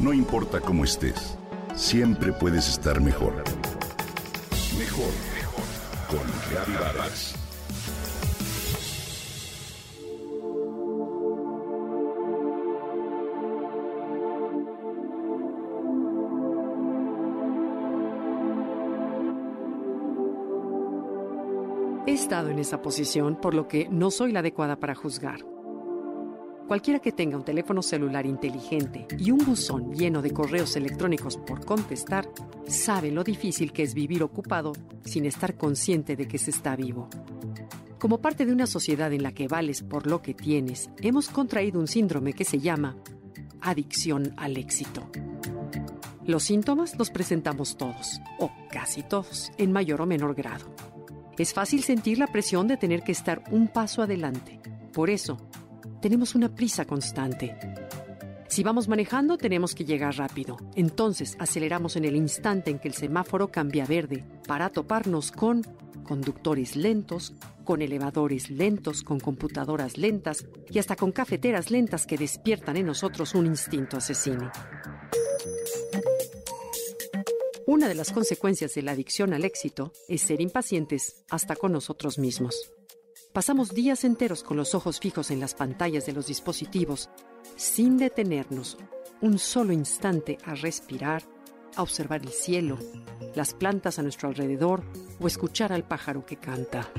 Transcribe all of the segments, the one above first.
No importa cómo estés, siempre puedes estar mejor. Mejor, mejor. Con Reavivadas. He estado en esa posición, por lo que no soy la adecuada para juzgar. Cualquiera que tenga un teléfono celular inteligente y un buzón lleno de correos electrónicos por contestar, sabe lo difícil que es vivir ocupado sin estar consciente de que se está vivo. Como parte de una sociedad en la que vales por lo que tienes, hemos contraído un síndrome que se llama adicción al éxito. Los síntomas los presentamos todos, o casi todos, en mayor o menor grado. Es fácil sentir la presión de tener que estar un paso adelante. Por eso, tenemos una prisa constante. Si vamos manejando, tenemos que llegar rápido. Entonces aceleramos en el instante en que el semáforo cambia verde para toparnos con conductores lentos, con elevadores lentos, con computadoras lentas y hasta con cafeteras lentas que despiertan en nosotros un instinto asesino. Una de las consecuencias de la adicción al éxito es ser impacientes hasta con nosotros mismos. Pasamos días enteros con los ojos fijos en las pantallas de los dispositivos, sin detenernos un solo instante a respirar, a observar el cielo, las plantas a nuestro alrededor o escuchar al pájaro que canta.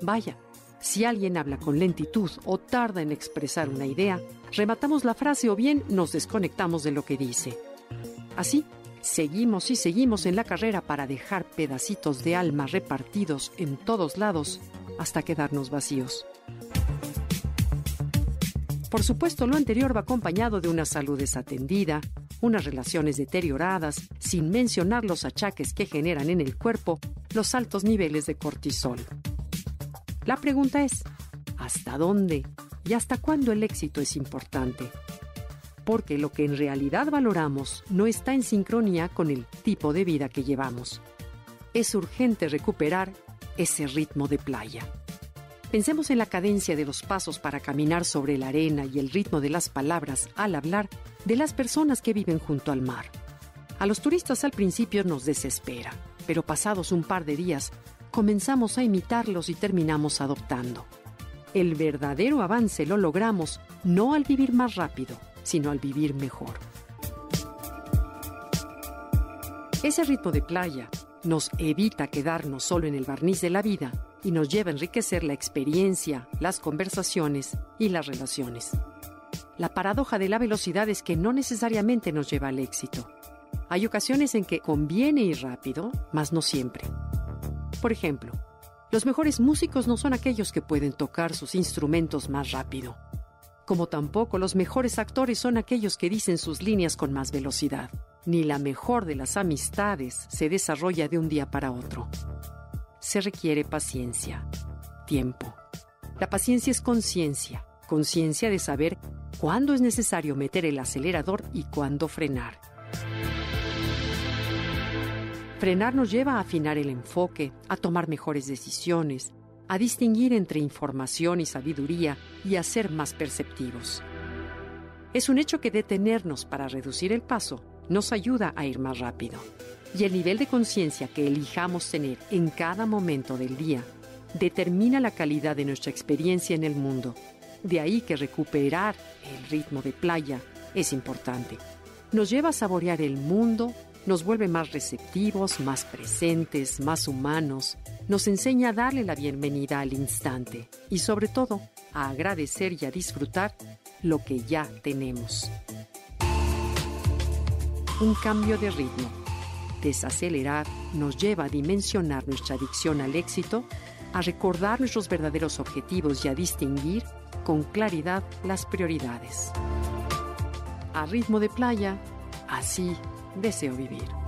Vaya, si alguien habla con lentitud o tarda en expresar una idea, rematamos la frase o bien nos desconectamos de lo que dice. Así, seguimos y seguimos en la carrera para dejar pedacitos de alma repartidos en todos lados hasta quedarnos vacíos. Por supuesto, lo anterior va acompañado de una salud desatendida, unas relaciones deterioradas, sin mencionar los achaques que generan en el cuerpo los altos niveles de cortisol. La pregunta es, ¿hasta dónde y hasta cuándo el éxito es importante? Porque lo que en realidad valoramos no está en sincronía con el tipo de vida que llevamos. Es urgente recuperar ese ritmo de playa. Pensemos en la cadencia de los pasos para caminar sobre la arena y el ritmo de las palabras al hablar de las personas que viven junto al mar. A los turistas al principio nos desespera, pero pasados un par de días comenzamos a imitarlos y terminamos adoptando. El verdadero avance lo logramos no al vivir más rápido, sino al vivir mejor. Ese ritmo de playa, nos evita quedarnos solo en el barniz de la vida y nos lleva a enriquecer la experiencia, las conversaciones y las relaciones. La paradoja de la velocidad es que no necesariamente nos lleva al éxito. Hay ocasiones en que conviene ir rápido, mas no siempre. Por ejemplo, los mejores músicos no son aquellos que pueden tocar sus instrumentos más rápido, como tampoco los mejores actores son aquellos que dicen sus líneas con más velocidad ni la mejor de las amistades se desarrolla de un día para otro. Se requiere paciencia, tiempo. La paciencia es conciencia, conciencia de saber cuándo es necesario meter el acelerador y cuándo frenar. Frenar nos lleva a afinar el enfoque, a tomar mejores decisiones, a distinguir entre información y sabiduría y a ser más perceptivos. Es un hecho que detenernos para reducir el paso nos ayuda a ir más rápido. Y el nivel de conciencia que elijamos tener en cada momento del día determina la calidad de nuestra experiencia en el mundo. De ahí que recuperar el ritmo de playa es importante. Nos lleva a saborear el mundo, nos vuelve más receptivos, más presentes, más humanos, nos enseña a darle la bienvenida al instante y sobre todo a agradecer y a disfrutar lo que ya tenemos un cambio de ritmo. Desacelerar nos lleva a dimensionar nuestra adicción al éxito, a recordar nuestros verdaderos objetivos y a distinguir con claridad las prioridades. A ritmo de playa, así deseo vivir.